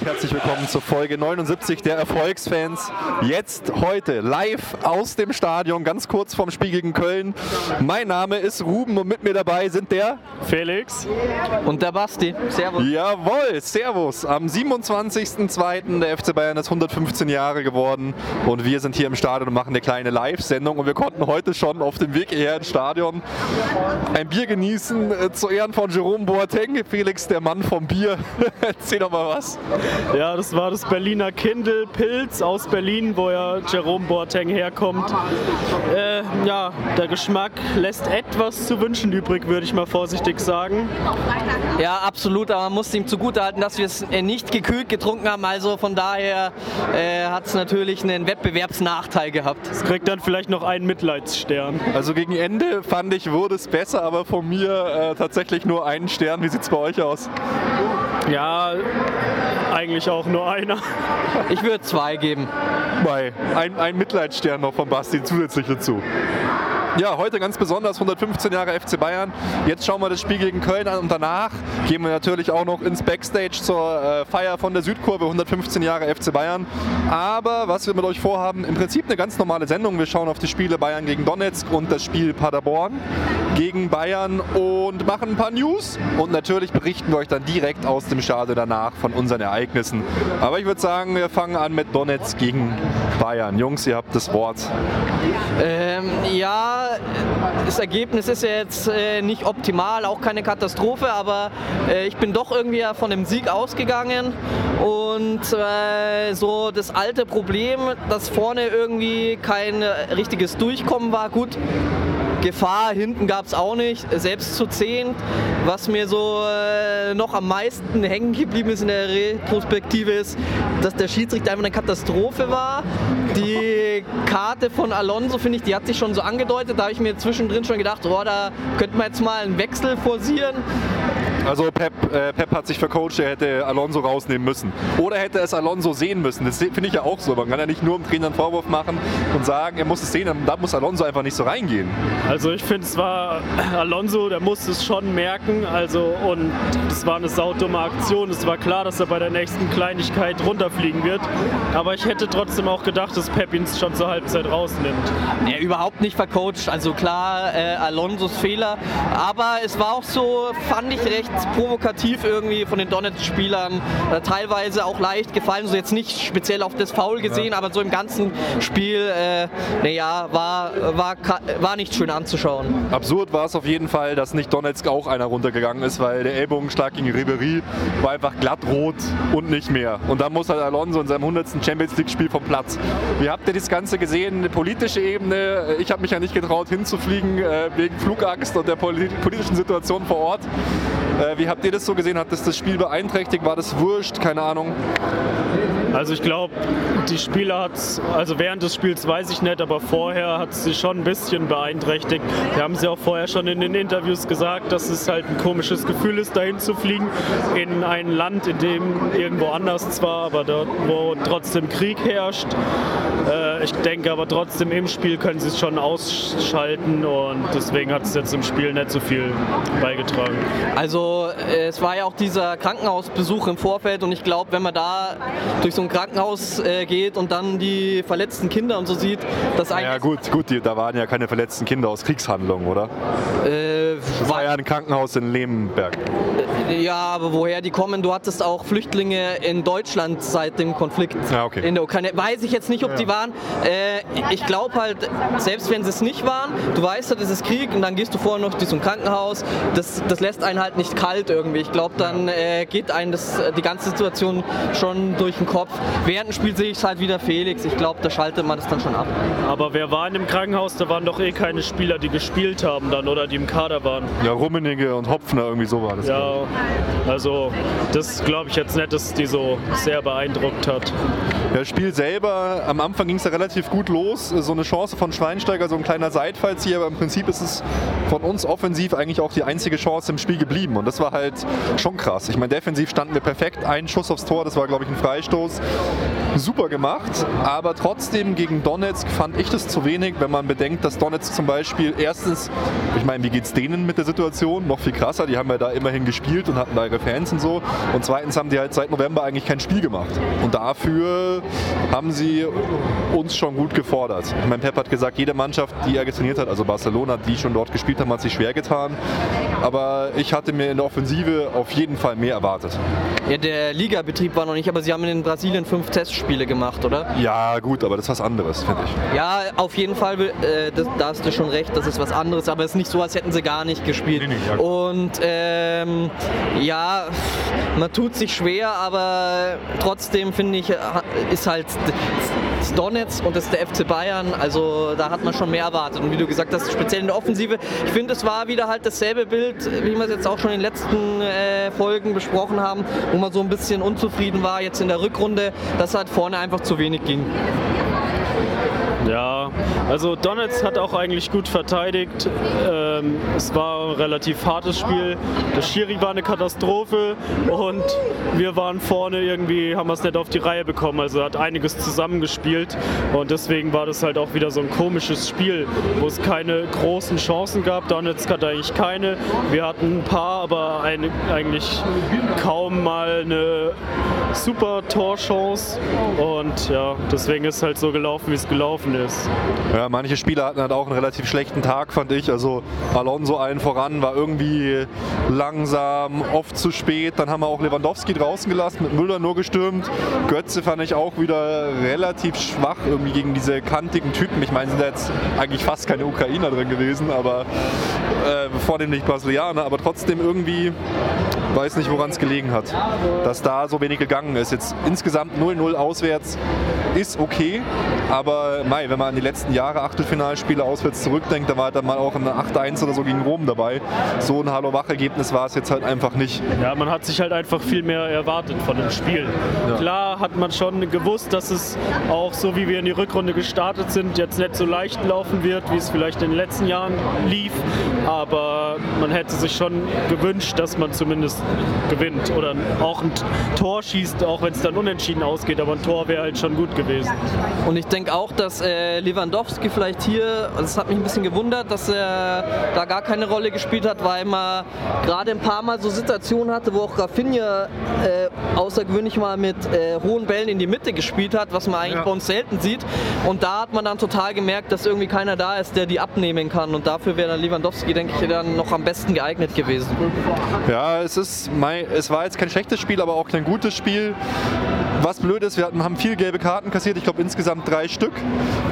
und herzlich willkommen zur Folge 79 der Erfolgsfans. Jetzt heute live aus dem Stadion, ganz kurz vorm Spiel gegen Köln. Mein Name ist Ruben und mit mir dabei sind der Felix und der Basti. Servus. Jawohl, Servus. Am 27.02. der FC Bayern ist 115 Jahre geworden und wir sind hier im Stadion und machen eine kleine Live-Sendung und wir konnten heute schon auf dem Weg hierher ins Stadion ein Bier genießen äh, zu Ehren von Jerome Boateng. Felix, der Mann vom Bier. Erzähl doch mal was. Ja, das war das Berliner Kindle Pilz aus Berlin, wo ja Jerome Boateng herkommt. Äh, ja, der Geschmack lässt etwas zu wünschen übrig, würde ich mal vorsichtig sagen. Ja, absolut, aber man muss ihm zugutehalten, dass wir es äh, nicht gekühlt getrunken haben. Also von daher äh, hat es natürlich einen Wettbewerbsnachteil gehabt. Es kriegt dann vielleicht noch einen Mitleidsstern. Also gegen Ende fand ich, wurde es besser, aber von mir äh, tatsächlich nur einen Stern. Wie sieht es bei euch aus? Ja, eigentlich auch nur einer. Ich würde zwei geben. Bei ein, ein Mitleidsstern noch von Basti zusätzlich dazu. Ja, heute ganz besonders 115 Jahre FC Bayern. Jetzt schauen wir das Spiel gegen Köln an und danach gehen wir natürlich auch noch ins Backstage zur äh, Feier von der Südkurve 115 Jahre FC Bayern. Aber was wir mit euch vorhaben, im Prinzip eine ganz normale Sendung. Wir schauen auf die Spiele Bayern gegen Donetsk und das Spiel Paderborn gegen Bayern und machen ein paar News und natürlich berichten wir euch dann direkt aus dem Stadion danach von unseren Ereignissen. Aber ich würde sagen, wir fangen an mit Donetsk gegen Bayern. Jungs, ihr habt das Wort. Ähm, ja, das Ergebnis ist ja jetzt äh, nicht optimal, auch keine Katastrophe, aber äh, ich bin doch irgendwie von dem Sieg ausgegangen und äh, so das alte Problem, dass vorne irgendwie kein richtiges Durchkommen war, gut. Gefahr hinten gab es auch nicht, selbst zu 10. Was mir so äh, noch am meisten hängen geblieben ist in der Retrospektive ist, dass der Schiedsrichter einfach eine Katastrophe war. Die Karte von Alonso, finde ich, die hat sich schon so angedeutet. Da habe ich mir zwischendrin schon gedacht, oh, da könnte man jetzt mal einen Wechsel forcieren. Also Pep, äh, Pep hat sich vercoacht, er hätte Alonso rausnehmen müssen. Oder hätte es Alonso sehen müssen. Das finde ich ja auch so. Man kann ja nicht nur dem Trainer einen Vorwurf machen und sagen, er muss es sehen, da muss Alonso einfach nicht so reingehen. Also ich finde, es war Alonso, der musste es schon merken. Also und es war eine saudumme Aktion. Es war klar, dass er bei der nächsten Kleinigkeit runterfliegen wird. Aber ich hätte trotzdem auch gedacht, dass Pep ihn schon zur Halbzeit rausnimmt. Ja, überhaupt nicht vercoacht. Also klar, äh, Alonsos Fehler. Aber es war auch so, fand ich recht provokativ irgendwie von den Donetsk-Spielern. Äh, teilweise auch leicht gefallen. So jetzt nicht speziell auf das Foul gesehen, ja. aber so im ganzen Spiel, äh, naja, war, war, war nicht schön anzuschauen. Absurd war es auf jeden Fall, dass nicht Donetsk auch einer runtergegangen ist, weil der Ellbogenschlag gegen Ribery war einfach glatt rot und nicht mehr. Und dann muss halt Alonso in seinem 100. Champions League-Spiel vom Platz. Wie habt ihr das Ganze gesehen? Eine politische Ebene. Ich habe mich ja nicht getraut hinzufliegen äh, wegen Flugangst und der politischen Situation vor Ort. Äh, wie habt ihr das so gesehen? Hat das das Spiel beeinträchtigt? War das wurscht? Keine Ahnung. Also ich glaube, die Spieler hat also während des Spiels weiß ich nicht, aber vorher hat sie schon ein bisschen beeinträchtigt. Wir haben sie auch vorher schon in den Interviews gesagt, dass es halt ein komisches Gefühl ist, dahin zu fliegen in ein Land, in dem irgendwo anders zwar, aber dort, wo trotzdem Krieg herrscht. Äh, ich denke aber trotzdem im Spiel können sie es schon ausschalten und deswegen hat es jetzt im Spiel nicht so viel beigetragen. Also äh, es war ja auch dieser Krankenhausbesuch im Vorfeld und ich glaube, wenn man da durch so ein Krankenhaus äh, geht und dann die verletzten Kinder und so sieht, dass eigentlich... Ja gut, gut, da waren ja keine verletzten Kinder aus Kriegshandlungen, oder? Äh, das war ja ein Krankenhaus in Lemberg. Äh, ja, aber woher die kommen? Du hattest auch Flüchtlinge in Deutschland seit dem Konflikt ja, okay. in der Ukraine. Weiß ich jetzt nicht, ob ja, die waren. Äh, ich glaube halt, selbst wenn sie es nicht waren, du weißt, das ist Krieg und dann gehst du vorher noch ein Krankenhaus. Das, das lässt einen halt nicht kalt irgendwie. Ich glaube, dann äh, geht einen das, die ganze Situation schon durch den Kopf. Während dem Spiel sehe ich es halt wieder Felix. Ich glaube, da schaltet man das dann schon ab. Aber wer war in dem Krankenhaus? Da waren doch eh keine Spieler, die gespielt haben dann oder die im Kader waren waren. Ja, Rummenigge und Hopfner, irgendwie so war das. Ja, also das glaube ich jetzt nicht, dass die so sehr beeindruckt hat. Ja, das Spiel selber, am Anfang ging es ja relativ gut los. So eine Chance von Schweinsteiger, so ein kleiner Seitfallzieher, aber im Prinzip ist es von uns offensiv eigentlich auch die einzige Chance im Spiel geblieben. Und das war halt schon krass. Ich meine, defensiv standen wir perfekt. Ein Schuss aufs Tor, das war, glaube ich, ein Freistoß. Super gemacht, aber trotzdem gegen Donetsk fand ich das zu wenig, wenn man bedenkt, dass Donetsk zum Beispiel erstens, ich meine, wie geht es denen mit der Situation? Noch viel krasser, die haben ja da immerhin gespielt und hatten da ihre Fans und so. Und zweitens haben die halt seit November eigentlich kein Spiel gemacht. Und dafür haben sie uns schon gut gefordert. Ich meine, Pep hat gesagt, jede Mannschaft, die er trainiert hat, also Barcelona, die schon dort gespielt haben, hat sich schwer getan. Aber ich hatte mir in der Offensive auf jeden Fall mehr erwartet. Ja, der Ligabetrieb war noch nicht, aber sie haben in Brasilien fünf Testspiele gemacht, oder? Ja, gut, aber das ist was anderes, finde ich. Ja, auf jeden Fall, äh, das, da hast du schon recht, das ist was anderes, aber es ist nicht so, als hätten sie gar nicht gespielt. Nee, nee. Und ähm, ja, man tut sich schwer, aber trotzdem finde ich, ist halt das Donetsk und das ist der FC Bayern, also da hat man schon mehr erwartet. Und wie du gesagt hast, speziell in der Offensive, ich finde, es war wieder halt dasselbe Bild, wie wir es jetzt auch schon in den letzten äh, Folgen besprochen haben, wo man so ein bisschen unzufrieden war jetzt in der Rückrunde, dass halt vorne einfach zu wenig ging. Ja, also Donetsk hat auch eigentlich gut verteidigt. Ähm, es war ein relativ hartes Spiel. Der Schiri war eine Katastrophe und wir waren vorne irgendwie, haben wir es nicht auf die Reihe bekommen. Also hat einiges zusammengespielt und deswegen war das halt auch wieder so ein komisches Spiel, wo es keine großen Chancen gab. Donetsk hatte eigentlich keine. Wir hatten ein paar, aber eine, eigentlich kaum mal eine super Torchance und ja, deswegen ist es halt so gelaufen, wie es gelaufen ist. Ja, manche Spieler hatten halt auch einen relativ schlechten Tag, fand ich. Also Alonso allen voran war irgendwie langsam, oft zu spät. Dann haben wir auch Lewandowski draußen gelassen, mit Müller nur gestürmt. Götze fand ich auch wieder relativ schwach irgendwie gegen diese kantigen Typen. Ich meine, sind jetzt eigentlich fast keine Ukrainer drin gewesen, aber äh, nicht Brasilianer, aber trotzdem irgendwie weiß nicht, woran es gelegen hat, dass da so wenig gegangen ist. Jetzt insgesamt 0-0 auswärts ist okay, aber Mai, wenn man an die letzten Jahre Achtelfinalspiele auswärts zurückdenkt, da war dann mal auch ein 8-1 oder so gegen Rom dabei. So ein Hallo-Wach-Ergebnis war es jetzt halt einfach nicht. Ja, man hat sich halt einfach viel mehr erwartet von dem Spiel. Ja. Klar hat man schon gewusst, dass es auch so, wie wir in die Rückrunde gestartet sind, jetzt nicht so leicht laufen wird, wie es vielleicht in den letzten Jahren lief, aber man hätte sich schon gewünscht, dass man zumindest gewinnt oder auch ein Tor schießt, auch wenn es dann unentschieden ausgeht, aber ein Tor wäre halt schon gut gewesen. Und ich denke auch, dass äh, Lewandowski vielleicht hier, es hat mich ein bisschen gewundert, dass er da gar keine Rolle gespielt hat, weil man gerade ein paar Mal so Situationen hatte, wo auch Rafinha äh, außergewöhnlich mal mit äh, hohen Bällen in die Mitte gespielt hat, was man eigentlich ja. bei uns selten sieht. Und da hat man dann total gemerkt, dass irgendwie keiner da ist, der die abnehmen kann. Und dafür wäre dann Lewandowski, denke ich, dann noch am besten geeignet gewesen. Ja, es ist, mein, es war jetzt kein schlechtes Spiel, aber auch kein gutes Spiel. Was blöd ist, wir hatten, haben viel gelbe Karten kassiert, ich glaube insgesamt drei Stück.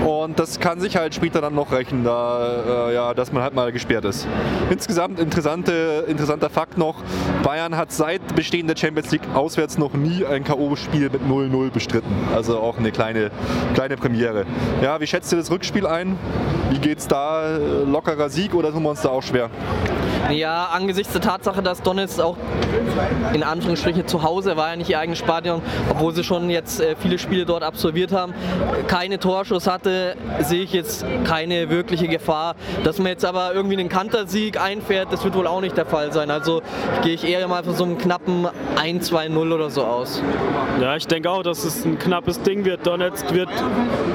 Und das kann sich halt später dann noch rächen, da, äh, ja, dass man halt mal gesperrt ist. Insgesamt interessante, interessanter Fakt noch, Bayern hat seit Bestehen der Champions League auswärts noch nie ein K.O.-Spiel mit 0-0 bestritten. Also auch eine kleine, kleine Premiere. Ja, wie schätzt ihr das Rückspiel ein? Wie geht's da? Lockerer Sieg oder tun wir uns da auch schwer? Ja, angesichts der Tatsache, dass Donetsk auch in Anführungsstrichen zu Hause war, ja nicht ihr eigenes Stadion, obwohl sie schon jetzt äh, viele Spiele dort absolviert haben, keine Torschuss hatte, sehe ich jetzt keine wirkliche Gefahr. Dass man jetzt aber irgendwie einen Kantersieg einfährt, das wird wohl auch nicht der Fall sein. Also gehe ich eher mal von so einem knappen 1-2-0 oder so aus. Ja, ich denke auch, dass es ein knappes Ding wird. Donetsk wird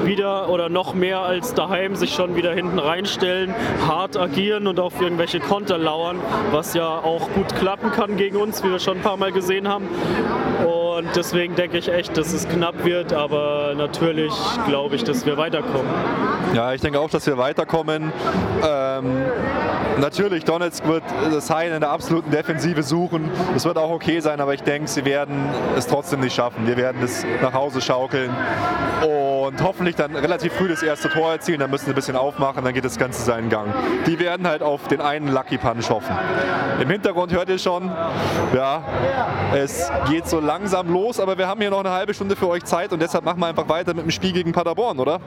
wieder oder noch mehr als daheim sich schon wieder hinten reinstellen, hart agieren und auf irgendwelche Konter lauern, was ja auch gut klappen kann gegen uns, wie wir schon ein paar Mal gesehen haben. Und deswegen denke ich echt, dass es knapp wird, aber natürlich glaube ich, dass wir weiterkommen. Ja, ich denke auch, dass wir weiterkommen. Ähm, natürlich, Donetsk wird das Heil in der absoluten Defensive suchen. Das wird auch okay sein, aber ich denke, sie werden es trotzdem nicht schaffen. Wir werden es nach Hause schaukeln und hoffentlich dann relativ früh das erste Tor erzielen. Dann müssen sie ein bisschen aufmachen, dann geht das Ganze seinen Gang. Die werden halt auf den einen Lucky Punch hoffen. Im Hintergrund hört ihr schon, ja, es geht so langsam langsam los, aber wir haben hier noch eine halbe Stunde für euch Zeit und deshalb machen wir einfach weiter mit dem Spiel gegen Paderborn, oder?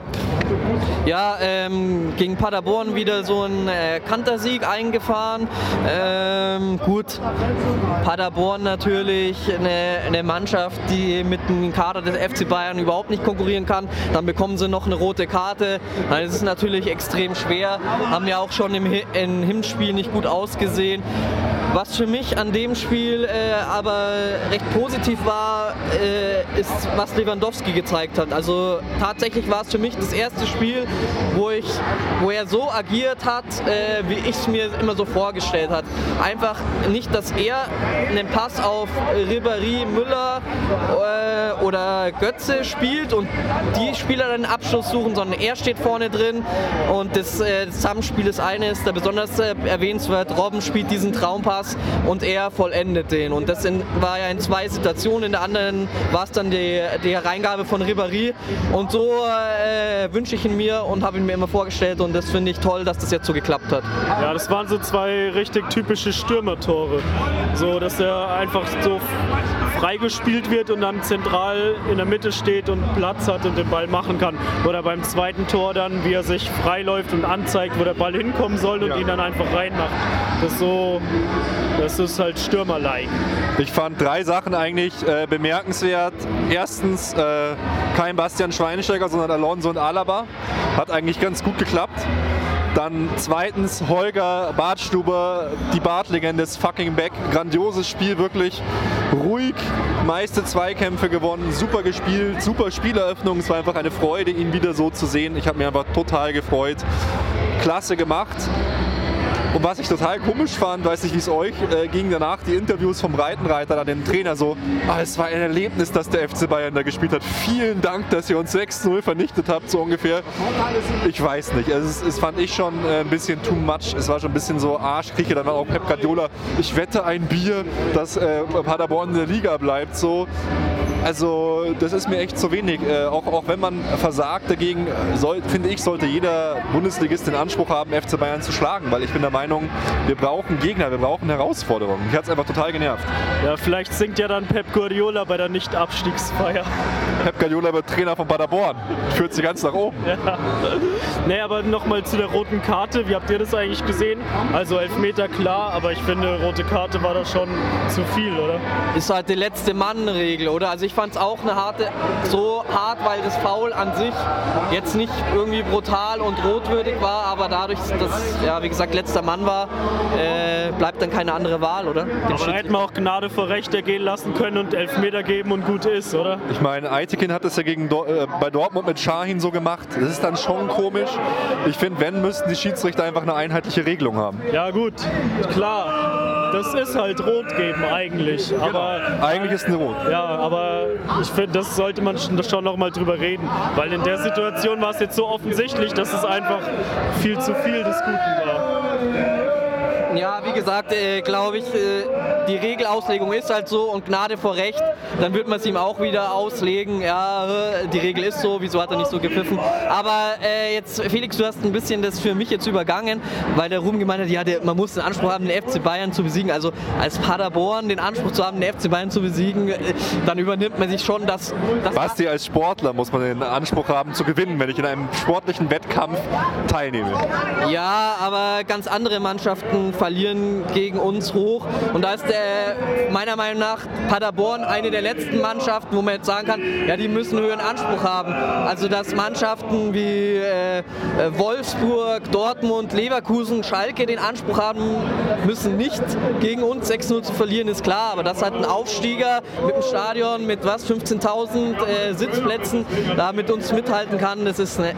Ja, ähm, gegen Paderborn wieder so ein äh, Kantersieg Sieg eingefahren. Ähm, gut, Paderborn natürlich eine, eine Mannschaft, die mit dem Kader des FC Bayern überhaupt nicht konkurrieren kann. Dann bekommen sie noch eine rote Karte. Das ist natürlich extrem schwer. Haben ja auch schon im, im Hinspiel nicht gut ausgesehen. Was für mich an dem Spiel äh, aber recht positiv war, äh, ist, was Lewandowski gezeigt hat. Also tatsächlich war es für mich das erste Spiel, wo, ich, wo er so agiert hat, äh, wie ich es mir immer so vorgestellt habe. Einfach nicht, dass er einen Pass auf Ribéry, Müller äh, oder Götze spielt und die Spieler den Abschluss suchen, sondern er steht vorne drin und das, äh, Zusammenspiel ist eines, da besonders äh, erwähnenswert, Robben spielt diesen Traumpass und er vollendet den. Und das in, war ja in zwei Situationen. In der anderen war es dann die, die Reingabe von Ribéry. Und so äh, wünsche ich ihn mir und habe ihn mir immer vorgestellt. Und das finde ich toll, dass das jetzt so geklappt hat. Ja, das waren so zwei richtig typische Stürmertore. So, dass er einfach so freigespielt wird und dann zentral in der Mitte steht und Platz hat und den Ball machen kann. Oder beim zweiten Tor dann, wie er sich freiläuft und anzeigt, wo der Ball hinkommen soll und ja. ihn dann einfach reinmacht. Das ist so, das ist halt Stürmer-like. Ich fand drei Sachen eigentlich äh, bemerkenswert. Erstens äh, kein Bastian Schweinsteiger, sondern Alonso und Alaba. Hat eigentlich ganz gut geklappt. Dann zweitens Holger Bartstuber, die Bartlegende des fucking Back. Grandioses Spiel, wirklich ruhig, meiste Zweikämpfe gewonnen, super gespielt, super Spieleröffnung. Es war einfach eine Freude, ihn wieder so zu sehen. Ich habe mich einfach total gefreut. Klasse gemacht. Und was ich total komisch fand, weiß nicht, wie es euch äh, ging danach, die Interviews vom Breitenreiter, dann dem Trainer so, ah, es war ein Erlebnis, dass der FC Bayern da gespielt hat. Vielen Dank, dass ihr uns 6-0 vernichtet habt, so ungefähr. Ich weiß nicht, also es, es fand ich schon äh, ein bisschen too much. Es war schon ein bisschen so Arschkrieche. Dann war auch Pep Guardiola, ich wette ein Bier, dass äh, Paderborn in der Liga bleibt. So, also das ist mir echt zu wenig. Äh, auch, auch wenn man versagt dagegen, soll, finde ich, sollte jeder Bundesligist den Anspruch haben, FC Bayern zu schlagen, weil ich bin der Meinung, wir brauchen Gegner, wir brauchen Herausforderungen. Mich hat es einfach total genervt. Ja, vielleicht singt ja dann Pep Guardiola bei der Nicht-Abstiegsfeier. Pep Guardiola wird Trainer von Paderborn. Führt sie ganz nach oben. Ja. Nee, aber nochmal zu der roten Karte. Wie habt ihr das eigentlich gesehen? Also Elfmeter klar, aber ich finde, rote Karte war da schon zu viel, oder? Ist halt die letzte Mann-Regel, oder? Also ich fand es auch eine harte, so hart, weil das Foul an sich jetzt nicht irgendwie brutal und rotwürdig war, aber dadurch, dass, ja, wie gesagt, letzter Mann war, äh, bleibt dann keine andere Wahl, oder? Den aber hätten wir auch Gnade vor Recht ergehen lassen können und Elfmeter geben und gut ist, oder? Ich meine, Eitekin hat es ja gegen, äh, bei Dortmund mit Schahin so gemacht. Das ist dann schon komisch. Ich finde, wenn, müssten die Schiedsrichter einfach eine einheitliche Regelung haben. Ja gut, klar das ist halt rot geben eigentlich. Genau. Aber, eigentlich ist eine rot. Ja, aber ich finde, das sollte man schon noch mal drüber reden. Weil in der Situation war es jetzt so offensichtlich, dass es einfach viel zu viel des Guten war. Ja, wie gesagt, äh, glaube ich, äh, die Regelauslegung ist halt so und Gnade vor Recht, dann wird man es ihm auch wieder auslegen. Ja, äh, die Regel ist so, wieso hat er nicht so gepfiffen? Aber äh, jetzt, Felix, du hast ein bisschen das für mich jetzt übergangen, weil der Ruhm gemeint hat, ja, der, man muss den Anspruch haben, den FC Bayern zu besiegen. Also als Paderborn den Anspruch zu haben, den FC Bayern zu besiegen, äh, dann übernimmt man sich schon das. das Basti, als Sportler muss man den Anspruch haben zu gewinnen, wenn ich in einem sportlichen Wettkampf teilnehme. Ja, aber ganz andere Mannschaften verlieren gegen uns hoch. Und da ist der, meiner Meinung nach Paderborn eine der letzten Mannschaften, wo man jetzt sagen kann, ja, die müssen höheren Anspruch haben. Also dass Mannschaften wie äh, Wolfsburg, Dortmund, Leverkusen, Schalke den Anspruch haben müssen, nicht gegen uns 6-0 zu verlieren, ist klar. Aber das hat ein Aufstieger mit dem Stadion mit was, 15.000 äh, Sitzplätzen, da mit uns mithalten kann, das ist, äh.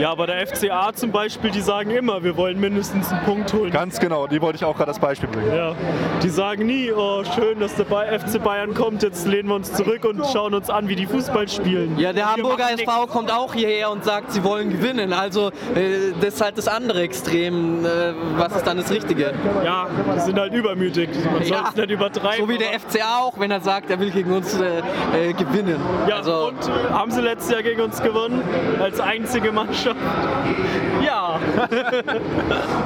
Ja, aber der FCA zum Beispiel, die sagen immer, wir wollen mindestens einen Punkt holen. Ganz genau, die wollte ich auch gerade als Beispiel bringen. Ja, die sagen nie, oh schön, dass der FC Bayern kommt, jetzt lehnen wir uns zurück und schauen uns an, wie die Fußball spielen. Ja, der Hamburger SV kommt auch hierher und sagt, sie wollen gewinnen. Also äh, das ist halt das andere Extrem. Äh, was ist dann das Richtige? Ja, die sind halt übermütig. Man ja, soll es nicht übertreiben. So wie der FCA auch, wenn er sagt, er will gegen uns äh, äh, gewinnen. Ja, also, und haben sie letztes Jahr gegen uns gewonnen? Als einzige Mannschaft? Ja, Ja.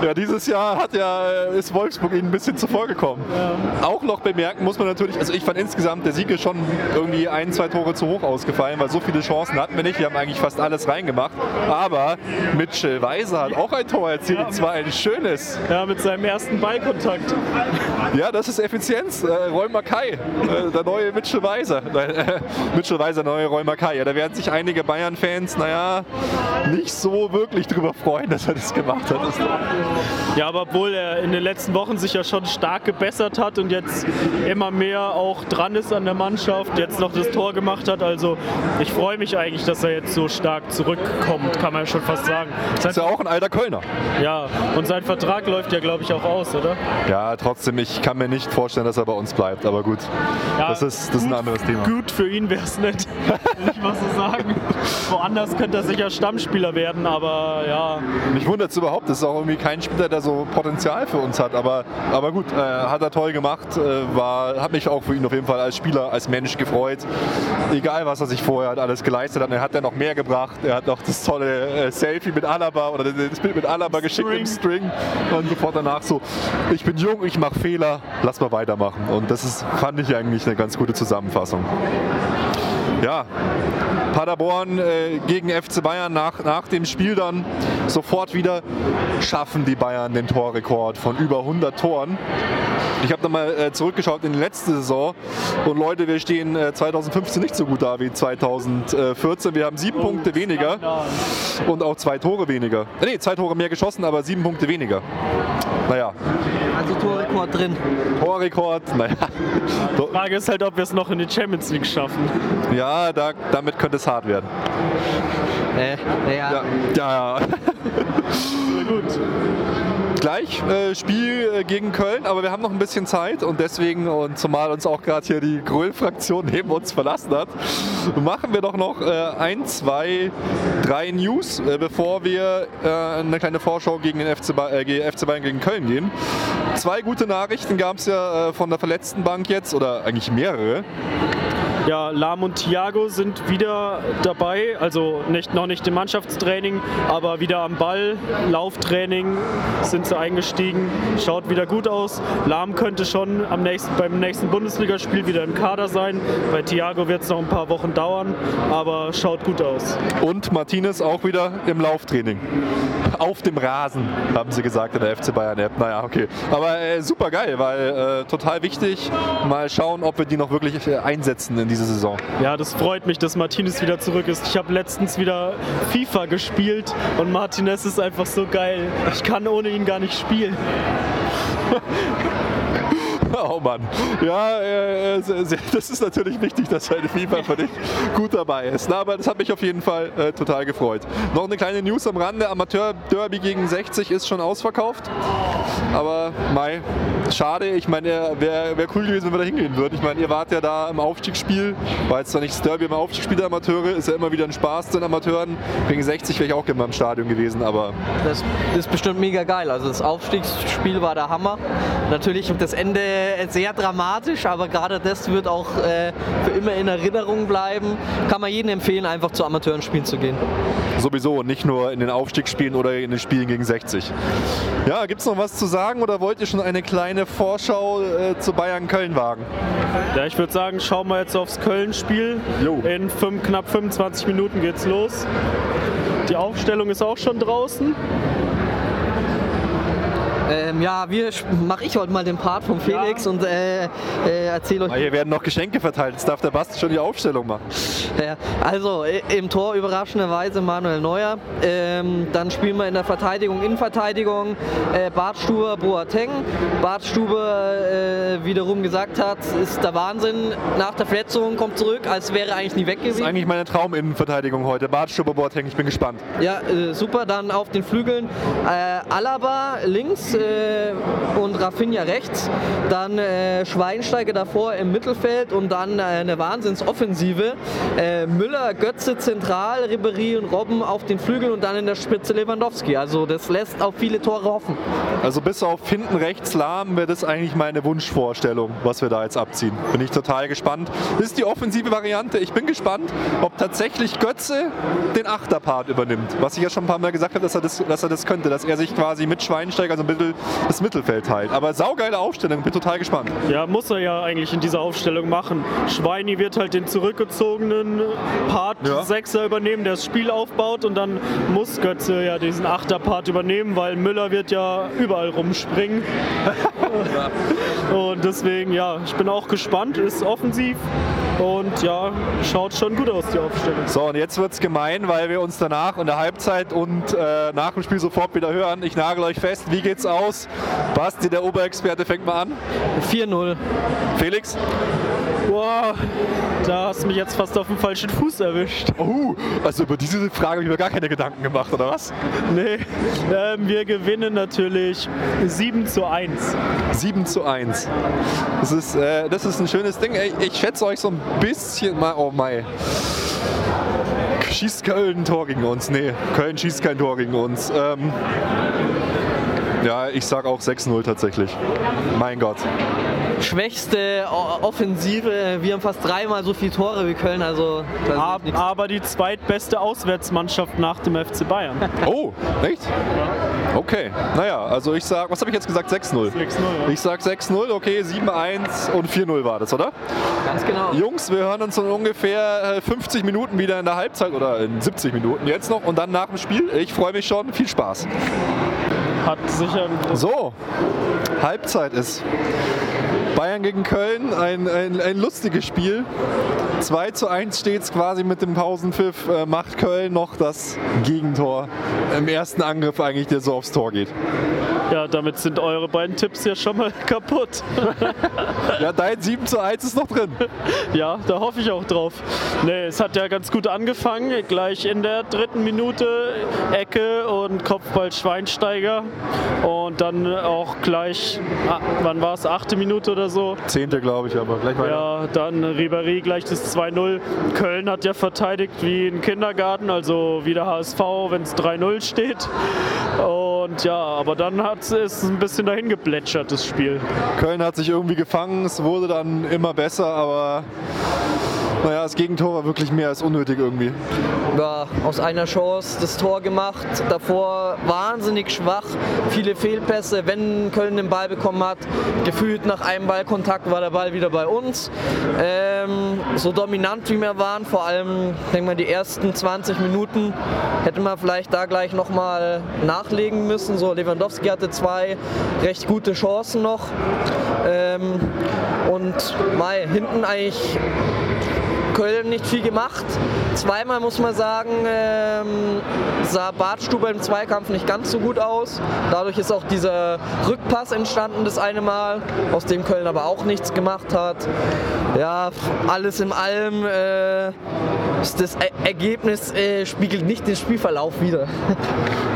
Ja, dieses Jahr hat ja, äh, ist Wolfsburg ihnen ein bisschen zuvor gekommen. Auch noch bemerken muss man natürlich, also ich fand insgesamt der Sieg ist schon irgendwie ein, zwei Tore zu hoch ausgefallen, weil so viele Chancen hatten wir nicht. Wir haben eigentlich fast alles reingemacht. Aber Mitchell Weiser hat auch ein Tor erzielt, und zwar ein schönes. ja, mit seinem ersten Ballkontakt. Ja, das ist Effizienz. Äh, Roy Mackay, äh, der neue Mitchell Weiser. Äh, Mitchell Weiser, neue Roy Mackay. Ja, da werden sich einige Bayern-Fans, naja, nicht so wirklich drüber freuen, dass er das gemacht hat. Ja, aber obwohl er in den letzten Wochen sich ja schon stark gebessert hat und jetzt immer mehr auch dran ist an der Mannschaft, jetzt noch das Tor gemacht hat. Also ich freue mich eigentlich, dass er jetzt so stark zurückkommt, kann man ja schon fast sagen. Sein, ist ja auch ein alter Kölner. ja, und sein Vertrag läuft ja, glaube ich, auch aus, oder? Ja, trotzdem, ich kann mir nicht vorstellen, dass er bei uns bleibt. Aber gut, Ja, das, ist, das ist ein gut- anderes Thema. Gut für ihn wäre es nicht, will ich mal so sagen. Woanders könnte er sicher Stammspieler werden, aber ja, Mich wundert es überhaupt, das ist auch irgendwie kein Spieler, der so Potenzial für uns hat. Aber, aber gut, äh, hat er toll gemacht. Äh, war, hat mich auch für ihn auf jeden Fall als Spieler, als Mensch gefreut. Egal, was er sich vorher hat, alles geleistet hat. Er hat ja noch mehr gebracht. Er hat noch das tolle äh, Selfie mit Alaba oder das Bild mit Alaba geschickt im String. Und sofort danach so, ich bin jung, ich mache Fehler, lass mal weitermachen. Und das ist, fand ich eigentlich eine ganz gute Zusammenfassung. Ja, Paderborn äh, gegen FC Bayern nach, nach dem Spiel dann sofort wieder schaffen die Bayern den Torrekord von über 100 Toren. Ich habe nochmal äh, zurückgeschaut in die letzte Saison und Leute, wir stehen äh, 2015 nicht so gut da wie 2014. Wir haben sieben Punkte weniger und auch zwei Tore weniger. Nee, zwei Tore mehr geschossen, aber sieben Punkte weniger. Naja, Also Torrekord drin. Torrekord, naja. Do- Frage ist halt, ob wir es noch in die Champions League schaffen. Ja, da, damit könnte es hart werden. Äh, naja, Ja, ja, ja. Gut. Gleich äh, Spiel äh, gegen Köln, aber wir haben noch ein bisschen Zeit und deswegen, und zumal uns auch gerade hier die Gröll-Fraktion neben uns verlassen hat, machen wir doch noch äh, ein, zwei, drei News, äh, bevor wir äh, eine kleine Vorschau gegen den FC, ba äh, gegen FC Bayern gegen Köln gehen. Zwei gute Nachrichten gab es ja äh, von der verletzten Bank jetzt, oder eigentlich mehrere. Ja, Lahm und Thiago sind wieder dabei, also nicht, noch nicht im Mannschaftstraining, aber wieder am Ball, Lauftraining sind sie eingestiegen, schaut wieder gut aus. Lahm könnte schon am nächsten, beim nächsten Bundesligaspiel wieder im Kader sein. Bei Thiago wird es noch ein paar Wochen dauern, aber schaut gut aus. Und Martinez auch wieder im Lauftraining. Auf dem Rasen, haben sie gesagt in der FC Bayern App. Naja, okay. Aber äh, super geil, weil äh, total wichtig. Mal schauen, ob wir die noch wirklich äh, einsetzen in dieser Saison. Ja, das freut mich, dass Martinez wieder zurück ist. Ich habe letztens wieder FIFA gespielt und Martinez ist einfach so geil. Ich kann ohne ihn gar nicht spielen. Oh Mann. Ja, äh, äh, das ist natürlich wichtig, dass eine FIFA für dich gut dabei ist. Na, aber das hat mich auf jeden Fall äh, total gefreut. Noch eine kleine News am Rande. Amateur-Derby gegen 60 ist schon ausverkauft. Aber Mai, schade. Ich meine, wäre wär cool gewesen, wenn wir da hingehen würden. Ich meine, ihr wart ja da im Aufstiegsspiel. War jetzt zwar nicht das Derby im Aufstiegsspiel der Amateure. Ist ja immer wieder ein Spaß den Amateuren. Gegen 60 wäre ich auch gerne mal im Stadion gewesen. Aber das ist bestimmt mega geil. Also das Aufstiegsspiel war der Hammer. Natürlich das Ende sehr dramatisch, aber gerade das wird auch äh, für immer in Erinnerung bleiben. Kann man jedem empfehlen, einfach zu Amateurenspielen zu gehen. sowieso nicht nur in den Aufstiegsspielen oder in den Spielen gegen 60. Ja, gibt es noch was zu sagen oder wollt ihr schon eine kleine Vorschau äh, zu Bayern-Köln wagen? Ja, ich würde sagen, schauen wir jetzt aufs Köln-Spiel. In fünf, knapp 25 Minuten geht's los. Die Aufstellung ist auch schon draußen. Ähm, ja, wir mache ich heute mal den Part von Felix und äh, äh, erzähle euch. Hier werden noch Geschenke verteilt. Jetzt darf der Basti schon die Aufstellung machen. Ja, also im Tor überraschenderweise Manuel Neuer. Ähm, dann spielen wir in der Verteidigung, Innenverteidigung äh, Bartstuber, Boateng. Bartstuber äh, wiederum gesagt hat, ist der Wahnsinn. Nach der Verletzung kommt zurück, als wäre eigentlich nie weg Das ist gewesen. eigentlich meine Trauminnenverteidigung heute. Bart Stubber Boateng, ich bin gespannt. Ja, äh, super. Dann auf den Flügeln äh, Alaba links, äh, und Rafinha rechts, dann äh, Schweinsteiger davor im Mittelfeld und dann äh, eine Wahnsinnsoffensive. Äh, Müller, Götze zentral, Ribery und Robben auf den Flügeln und dann in der Spitze Lewandowski. Also das lässt auf viele Tore hoffen. Also bis auf hinten rechts lahm wäre das eigentlich meine Wunschvorstellung, was wir da jetzt abziehen. Bin ich total gespannt. Das ist die offensive Variante. Ich bin gespannt, ob tatsächlich Götze den Achterpart übernimmt. Was ich ja schon ein paar Mal gesagt habe, dass er das, dass er das könnte, dass er sich quasi mit Schweinsteiger so ein bisschen das Mittelfeld teilt. Aber saugeile Aufstellung, bin total gespannt. Ja, muss er ja eigentlich in dieser Aufstellung machen. Schweini wird halt den zurückgezogenen Part Ja. Sechser übernehmen, der das Spiel aufbaut und dann muss Götze ja diesen Achterpart übernehmen, weil Müller wird ja überall rumspringen. und deswegen, ja, ich bin auch gespannt, ist offensiv und ja, schaut schon gut aus, die Aufstellung. So, und jetzt wird's gemein, weil wir uns danach in der Halbzeit und äh, nach dem Spiel sofort wieder hören. Ich nagel euch fest, wie geht's aus? Basti, der Oberexperte, fängt mal an. 4-0. Felix? Boah, da hast du mich jetzt fast auf dem falschen Fuß erwischt. Oh, also über diese Frage habe ich mir gar keine Gedanken gemacht, oder was? Nee, ähm, wir gewinnen natürlich 7 zu 1. 7 zu 1. Das ist, äh, das ist ein schönes Ding. Ey, Ich schätze euch so ein bisschen mal. Oh mein. Schießt Köln ein Tor gegen uns? Nee, Köln schießt kein Tor gegen uns. Ähm, ja, ich sag auch 6-0 tatsächlich. Mein Gott. Schwächste Offensive. Wir haben fast dreimal so viele Tore wie Köln. Also da sehe ich Ab, nichts. aber die zweitbeste Auswärtsmannschaft nach dem FC Bayern. Oh, echt? Okay. Naja, also ich sag, was habe ich jetzt gesagt? 6-0. 6-0, ja. Ich sag 6-0, okay, 7-1 und 4-0 war das, oder? Ganz genau. Jungs, wir hören uns in ungefähr äh, 50 Minuten wieder in der Halbzeit oder in 70 Minuten jetzt noch und dann nach dem Spiel. Ich freue mich schon. Viel Spaß. Hat sicher So, Halbzeit ist. Bayern gegen Köln, ein, ein, ein lustiges Spiel. 2 zu 1 steht es quasi mit dem Pausenpfiff. Äh, macht Köln noch das Gegentor im ersten Angriff eigentlich, der so aufs Tor geht. Ja, damit sind eure beiden Tipps ja schon mal kaputt. Ja, dein 7 zu 1 ist noch drin. Ja, da hoffe ich auch drauf. Nee, es hat ja ganz gut angefangen. Gleich in der dritten Minute Ecke und Kopfball Schweinsteiger. Und dann auch gleich, ah, wann war es, achte Minute oder so. Zehnte, glaube ich, aber gleich weiter. Ja, dann Ribéry gleich das 2-0. Köln hat ja verteidigt wie ein Kindergarten, also wie der HSV, wenn es 3-0 steht. Und ja, aber dann hat ist es ein bisschen dahin geplätschert, das Spiel. Köln hat sich irgendwie gefangen, es wurde dann immer besser, aber naja, das Gegentor war wirklich mehr als unnötig irgendwie. ja, aus einer Chance das Tor gemacht. Davor wahnsinnig schwach, viele Fehlpässe. Wenn Köln den Ball bekommen hat, gefühlt nach einem Ballkontakt war der Ball wieder bei uns. Ähm, so dominant wie wir waren, vor allem, denke mal, die ersten 20 Minuten hätte man vielleicht da gleich nochmal nachlegen müssen. So Lewandowski hatte zwei recht gute Chancen noch. Ähm, und Mai, hinten eigentlich Köln nicht viel gemacht. Zweimal muss man sagen, ähm, sah Bartstuber im Zweikampf nicht ganz so gut aus. Dadurch ist auch dieser Rückpass entstanden, das eine Mal, aus dem Köln aber auch nichts gemacht hat. Ja, alles in allem, äh, das Er- Ergebnis äh, spiegelt nicht den Spielverlauf wider.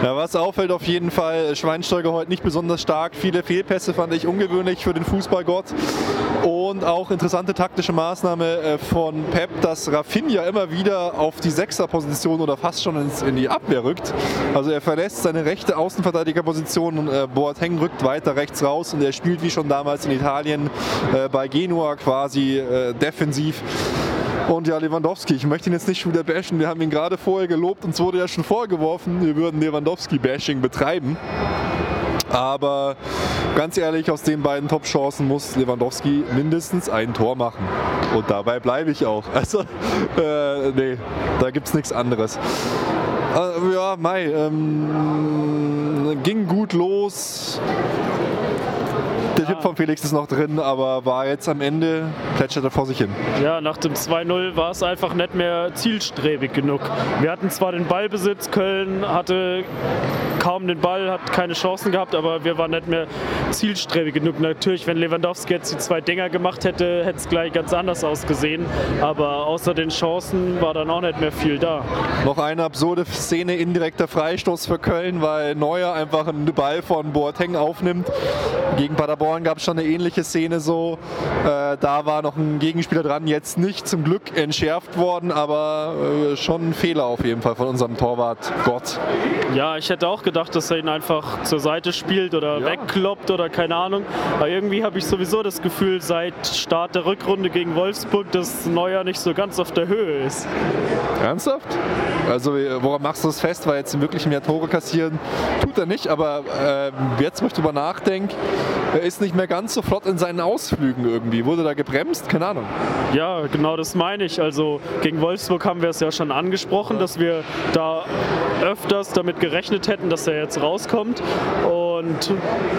Ja, was auffällt auf jeden Fall, Schweinsteiger heute nicht besonders stark. Viele Fehlpässe fand ich ungewöhnlich für den Fußballgott. Und auch interessante taktische Maßnahme äh, von Pep, dass Rafinha immer wieder auf die Sechserposition oder fast schon in die Abwehr rückt. Also er verlässt seine rechte Außenverteidigerposition und äh, Boateng rückt weiter rechts raus und er spielt wie schon damals in Italien äh, bei Genua quasi defensiv. Und ja, Lewandowski, ich möchte ihn jetzt nicht wieder bashen. Wir haben ihn gerade vorher gelobt. Uns wurde ja schon vorgeworfen, wir würden Lewandowski-Bashing betreiben. Aber ganz ehrlich, aus den beiden Top-Chancen muss Lewandowski mindestens ein Tor machen. Und dabei bleibe ich auch. Also, äh, nee, da gibt es nichts anderes. Äh, ja, Mai, ähm, ging gut los. Der Tipp von Felix ist noch drin, aber war jetzt am Ende, plätscherte vor sich hin. Ja, nach dem 2-0 war es einfach nicht mehr zielstrebig genug. Wir hatten zwar den Ballbesitz, Köln hatte kaum den Ball, hat keine Chancen gehabt, aber wir waren nicht mehr zielstrebig genug. Natürlich, wenn Lewandowski jetzt die zwei Dinger gemacht hätte, hätte es gleich ganz anders ausgesehen. Aber außer den Chancen war dann auch nicht mehr viel da. Noch eine absurde Szene, indirekter Freistoß für Köln, weil Neuer einfach einen Ball von Boateng aufnimmt. Gegen Paderborn gab es schon eine ähnliche Szene so. Äh, da war noch ein Gegenspieler dran, jetzt nicht zum Glück entschärft worden, aber äh, schon ein Fehler auf jeden Fall von unserem Torwart Gott. Ja, ich hätte auch gedacht, dass er ihn einfach zur Seite spielt oder Ja. wegkloppt oder keine Ahnung. Aber irgendwie habe ich sowieso das Gefühl, seit Start der Rückrunde gegen Wolfsburg, dass Neuer nicht so ganz auf der Höhe ist. Ernsthaft? Also äh, woran machst du das fest? Weil jetzt wirklich mehr Tore kassieren tut er nicht, aber äh, jetzt, wo ich drüber nachdenke, ist nicht mehr ganz so flott in seinen Ausflügen irgendwie. Wurde da gebremst? Keine Ahnung. Ja, genau das meine ich. Also gegen Wolfsburg haben wir es ja schon angesprochen, dass wir da öfters damit gerechnet hätten, dass er jetzt rauskommt. Und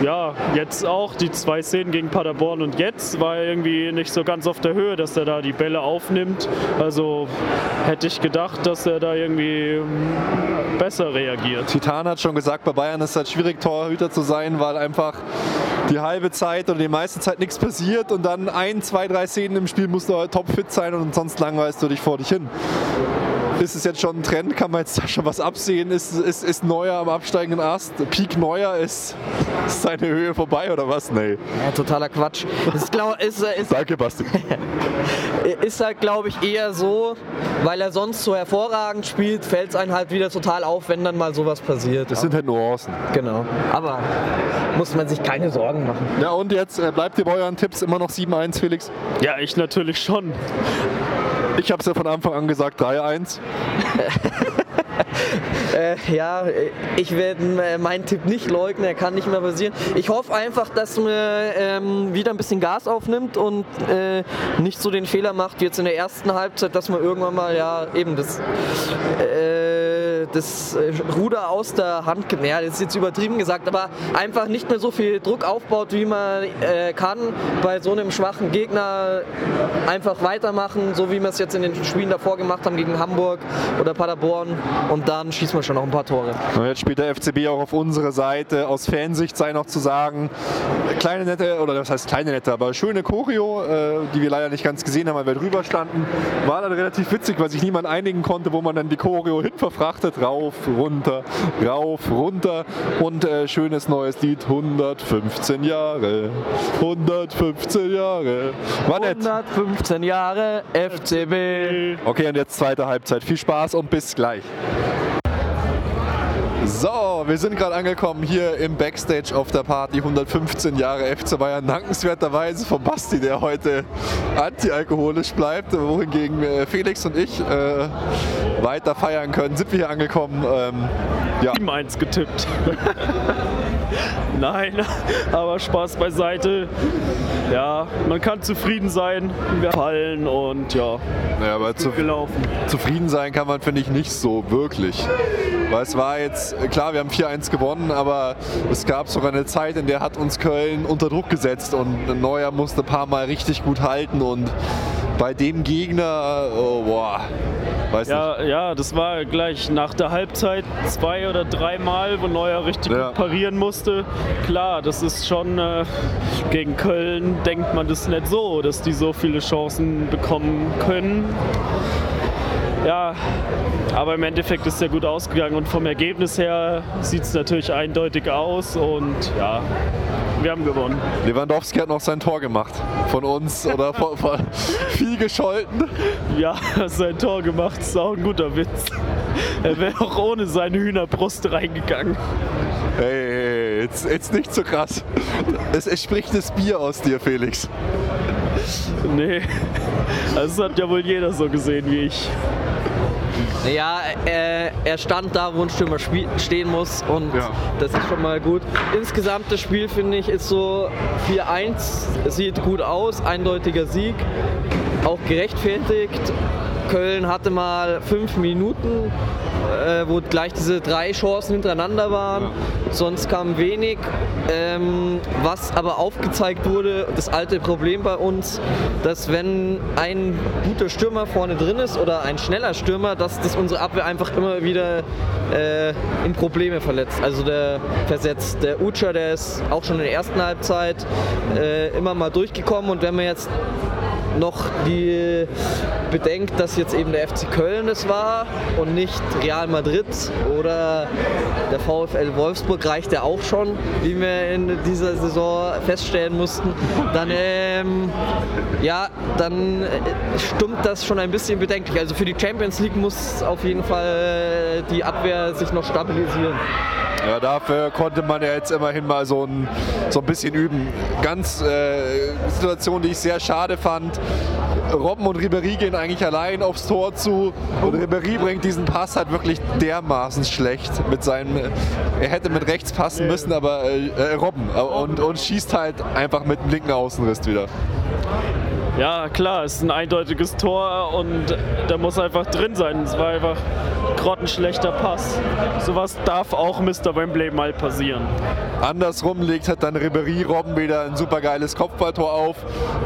ja, jetzt auch die zwei Szenen gegen Paderborn und jetzt war er irgendwie nicht so ganz auf der Höhe, dass er da die Bälle aufnimmt. Also hätte ich gedacht, dass er da irgendwie mm, besser reagiert. Titan hat schon gesagt, bei Bayern ist es halt schwierig, Torhüter zu sein, weil einfach die halbe Zeit oder die meiste Zeit nichts passiert und dann ein, zwei, drei Szenen im Spiel musst du halt topfit sein und sonst langweilst du dich vor dich hin. Ist es jetzt schon ein Trend? Kann man jetzt da schon was absehen? Ist, ist, ist Neuer am absteigenden Ast? Peak Neuer ist, ist seine Höhe vorbei oder was? Nee. Ja, totaler Quatsch. Ist, glaub, ist, ist, Danke, Basti. ist halt, glaube ich, eher so, weil er sonst so hervorragend spielt, fällt es einem halt wieder total auf, wenn dann mal sowas passiert. Das sind halt Nuancen. genau. Aber muss man sich keine Sorgen machen. Ja, und jetzt äh, bleibt ihr bei euren Tipps immer noch 7-1, Felix? Ja, ich natürlich schon. Ich habe es ja von Anfang an gesagt, 3-1. Äh, ja, ich werde äh, meinen Tipp nicht leugnen, er kann nicht mehr passieren. Ich hoffe einfach, dass man ähm, wieder ein bisschen Gas aufnimmt und äh, nicht so den Fehler macht wie jetzt in der ersten Halbzeit, dass man irgendwann mal ja eben das, äh, das äh, Ruder aus der Hand, ja, das ist jetzt übertrieben gesagt, aber einfach nicht mehr so viel Druck aufbaut, wie man äh, kann bei so einem schwachen Gegner einfach weitermachen, so wie wir es jetzt in den Spielen davor gemacht haben gegen Hamburg oder Paderborn und dann schießen wir schon noch ein paar Tore. Und jetzt spielt der FCB auch auf unsere Seite. Aus Fansicht sei noch zu sagen, kleine nette, oder das heißt kleine nette, aber schöne Choreo, äh, die wir leider nicht ganz gesehen haben, weil wir drüber standen, war dann relativ witzig, weil sich niemand einigen konnte, wo man dann die Choreo hin verfrachtet. Rauf, runter, rauf, runter und äh, schönes neues Lied, 115 Jahre, 115 Jahre. War nett. 115 Jahre FCB. Okay, und jetzt zweite Halbzeit. Viel Spaß und bis gleich. So, wir sind gerade angekommen hier im Backstage auf der Party 115 Jahre FC Bayern. Dankenswerterweise von Basti, der heute antialkoholisch bleibt, wohingegen äh, Felix und ich äh, weiter feiern können. Sind wir hier angekommen. Ähm, ja, 7-1 getippt. Nein, aber Spaß beiseite. Ja, man kann zufrieden sein. Wir fallen und ja, ja aber zu, gelaufen. zufrieden sein kann man, finde ich, nicht so wirklich. Weil es war jetzt, klar, wir haben 4-1 gewonnen, aber es gab sogar eine Zeit, in der hat uns Köln unter Druck gesetzt und Neuer musste ein paar Mal richtig gut halten und bei dem Gegner, oh, boah, weiß nicht. Ja, ja, das war gleich nach der Halbzeit zwei oder dreimal, wo Neuer richtig Ja. parieren musste. Klar, das ist schon äh, gegen Köln denkt man das nicht so, dass die so viele Chancen bekommen können. Ja, aber im Endeffekt ist es ja gut ausgegangen und vom Ergebnis her sieht es natürlich eindeutig aus und ja, wir haben gewonnen. Lewandowski hat noch sein Tor gemacht von uns oder von, von viel gescholten. Ja, sein Tor gemacht, ist auch ein guter Witz. Er wäre auch ohne seine Hühnerbrust reingegangen. Hey, jetzt, jetzt nicht so krass. Es, es spricht das Bier aus dir, Felix. Nee, also das hat ja wohl jeder so gesehen wie ich. Ja, äh, er stand da, wo ein Stürmer stehen muss und Ja. das ist schon mal gut. Insgesamt das Spiel, finde ich, ist so 4-1, sieht gut aus, eindeutiger Sieg, auch gerechtfertigt. Köln hatte mal fünf Minuten, äh, wo gleich diese drei Chancen hintereinander waren. Sonst kam wenig. Ähm, was aber aufgezeigt wurde, das alte Problem bei uns, dass wenn ein guter Stürmer vorne drin ist oder ein schneller Stürmer, dass das unsere Abwehr einfach immer wieder äh, in Probleme verletzt. Also der versetzt. Der Ucha, der ist auch schon in der ersten Halbzeit äh, immer mal durchgekommen und wenn man jetzt noch die bedenkt, dass jetzt eben der FC Köln es war und nicht Real Madrid oder der VfL Wolfsburg reicht ja auch schon, wie wir in dieser Saison feststellen mussten, dann ähm, ja, dann äh, stummt das schon ein bisschen bedenklich. Also für die Champions League muss auf jeden Fall die Abwehr sich noch stabilisieren. Ja, dafür konnte man ja jetzt immerhin mal so ein, so ein bisschen üben. Ganz äh, Situation, die ich sehr schade fand. Robben und Ribery gehen eigentlich allein aufs Tor zu und Ribery bringt diesen Pass halt wirklich dermaßen schlecht mit seinem. Er hätte mit rechts passen müssen, aber äh, äh Robben und, und schießt halt einfach mit dem linken Außenriss wieder. Ja, klar, es ist ein eindeutiges Tor und der muss einfach drin sein. Es war einfach grottenschlechter Pass. Sowas darf auch Mr. Wembley mal passieren. Andersrum legt hat dann Ribery Robben wieder ein super geiles Kopfballtor auf.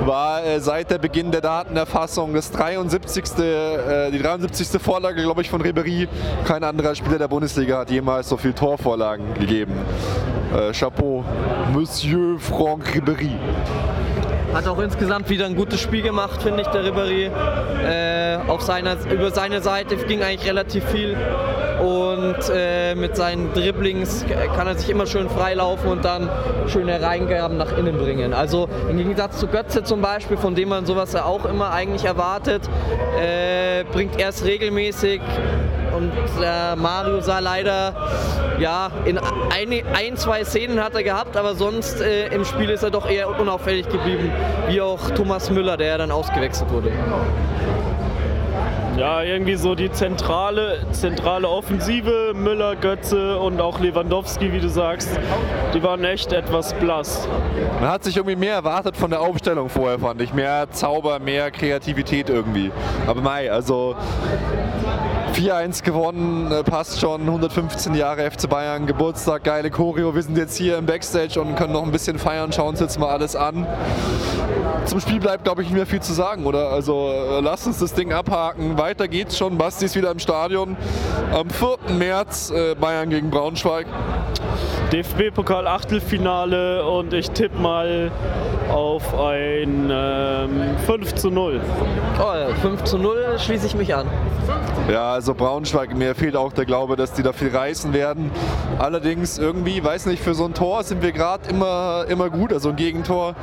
War äh, seit der Beginn der Datenerfassung das 73. Äh, die 73. Vorlage, glaube ich, von Ribery. Kein anderer Spieler der Bundesliga hat jemals so viele Torvorlagen gegeben. Äh, Chapeau, Monsieur Franck Ribery. Hat auch insgesamt wieder ein gutes Spiel gemacht, finde ich, der Ribéry. Äh, auf seiner, über seine Seite ging eigentlich relativ viel. Und äh, mit seinen Dribblings kann er sich immer schön freilaufen und dann schöne Reingaben nach innen bringen. Also im Gegensatz zu Götze zum Beispiel, von dem man sowas ja auch immer eigentlich erwartet, äh, bringt er es regelmäßig und äh, Mario sah leider, ja, in ein, ein, zwei Szenen hat er gehabt, aber sonst äh, im Spiel ist er doch eher unauffällig geblieben, wie auch Thomas Müller, der ja dann ausgewechselt wurde. Ja, irgendwie so die zentrale, zentrale Offensive, Müller, Götze und auch Lewandowski, wie du sagst, die waren echt etwas blass. Man hat sich irgendwie mehr erwartet von der Aufstellung vorher, fand ich. Mehr Zauber, mehr Kreativität irgendwie. Aber Mai, also 4-1 gewonnen, äh, passt schon, 115 Jahre FC Bayern, Geburtstag, geile Choreo. Wir sind jetzt hier im Backstage und können noch ein bisschen feiern, schauen uns jetzt mal alles an. Zum Spiel bleibt, glaube ich, nicht mehr viel zu sagen, oder? Also äh, lasst uns das Ding abhaken. Weiter geht's schon. Basti ist wieder im Stadion. Am 4. März äh, Bayern gegen Braunschweig. DFB-Pokal Achtelfinale und ich tippe mal auf ein ähm, 5 zu 0. Oh, ja, 5 zu 0 schließe ich mich an. Ja, also Braunschweig, mir fehlt auch der Glaube, dass die da viel reißen werden. Allerdings irgendwie, weiß nicht, für so ein Tor sind wir gerade immer, immer gut, also ein Gegentor.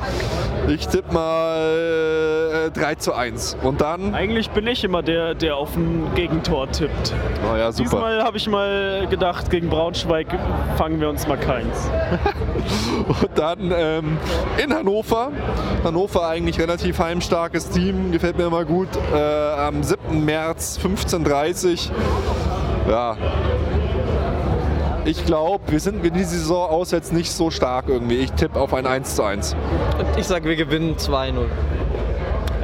Ich tippe mal äh, 3 zu 1. Und dann? Eigentlich bin ich immer der, der auf ein Gegentor tippt. Oh ja, super. Diesmal habe ich mal gedacht, gegen Braunschweig fangen wir uns mal keins. Und dann ähm, in Hannover. Hannover eigentlich relativ heimstarkes Team, gefällt mir immer gut. Äh, am 7. März 15.30 Ja, ich glaube, wir sind mit dieser Saison aus jetzt nicht so stark irgendwie. Ich tippe auf ein 1 zu 1. Ich sage, wir gewinnen 2-0.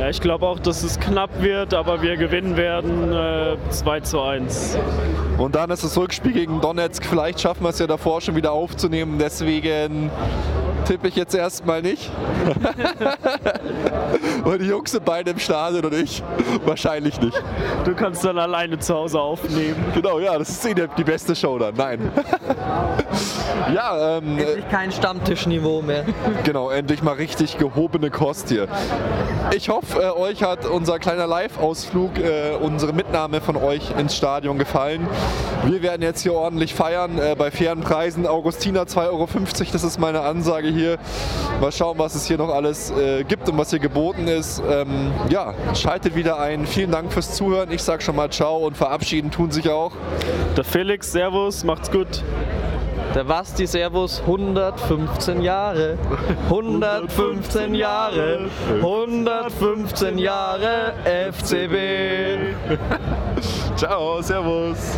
Ja, ich glaube auch, dass es knapp wird, aber wir gewinnen werden äh, 2 zu 1. Und dann ist das Rückspiel gegen Donetsk. Vielleicht schaffen wir es ja davor schon wieder aufzunehmen. Deswegen tippe ich jetzt erstmal nicht. und die Jungs sind beide im Stadion und ich wahrscheinlich nicht. Du kannst dann alleine zu Hause aufnehmen. Genau, ja, das ist eh die beste Show dann. Nein. ja, ähm, endlich kein Stammtischniveau mehr. Genau, endlich mal richtig gehobene Kost hier. Ich hoffe, äh, euch hat unser kleiner Live-Ausflug, äh, unsere Mitnahme von euch ins Stadion gefallen. Wir werden jetzt hier ordentlich feiern äh, bei fairen Preisen. Augustina 2,50 Euro, das ist meine Ansage hier. Mal schauen, was es hier noch alles äh, gibt und was hier geboten ist. Ähm, ja, schaltet wieder ein. Vielen Dank fürs Zuhören. Ich sage schon mal Ciao und verabschieden tun sich auch. Der Felix, Servus, macht's gut. Der Basti Servus 115 Jahre. 115 Jahre. 115 Jahre FCB. Ciao, Servus.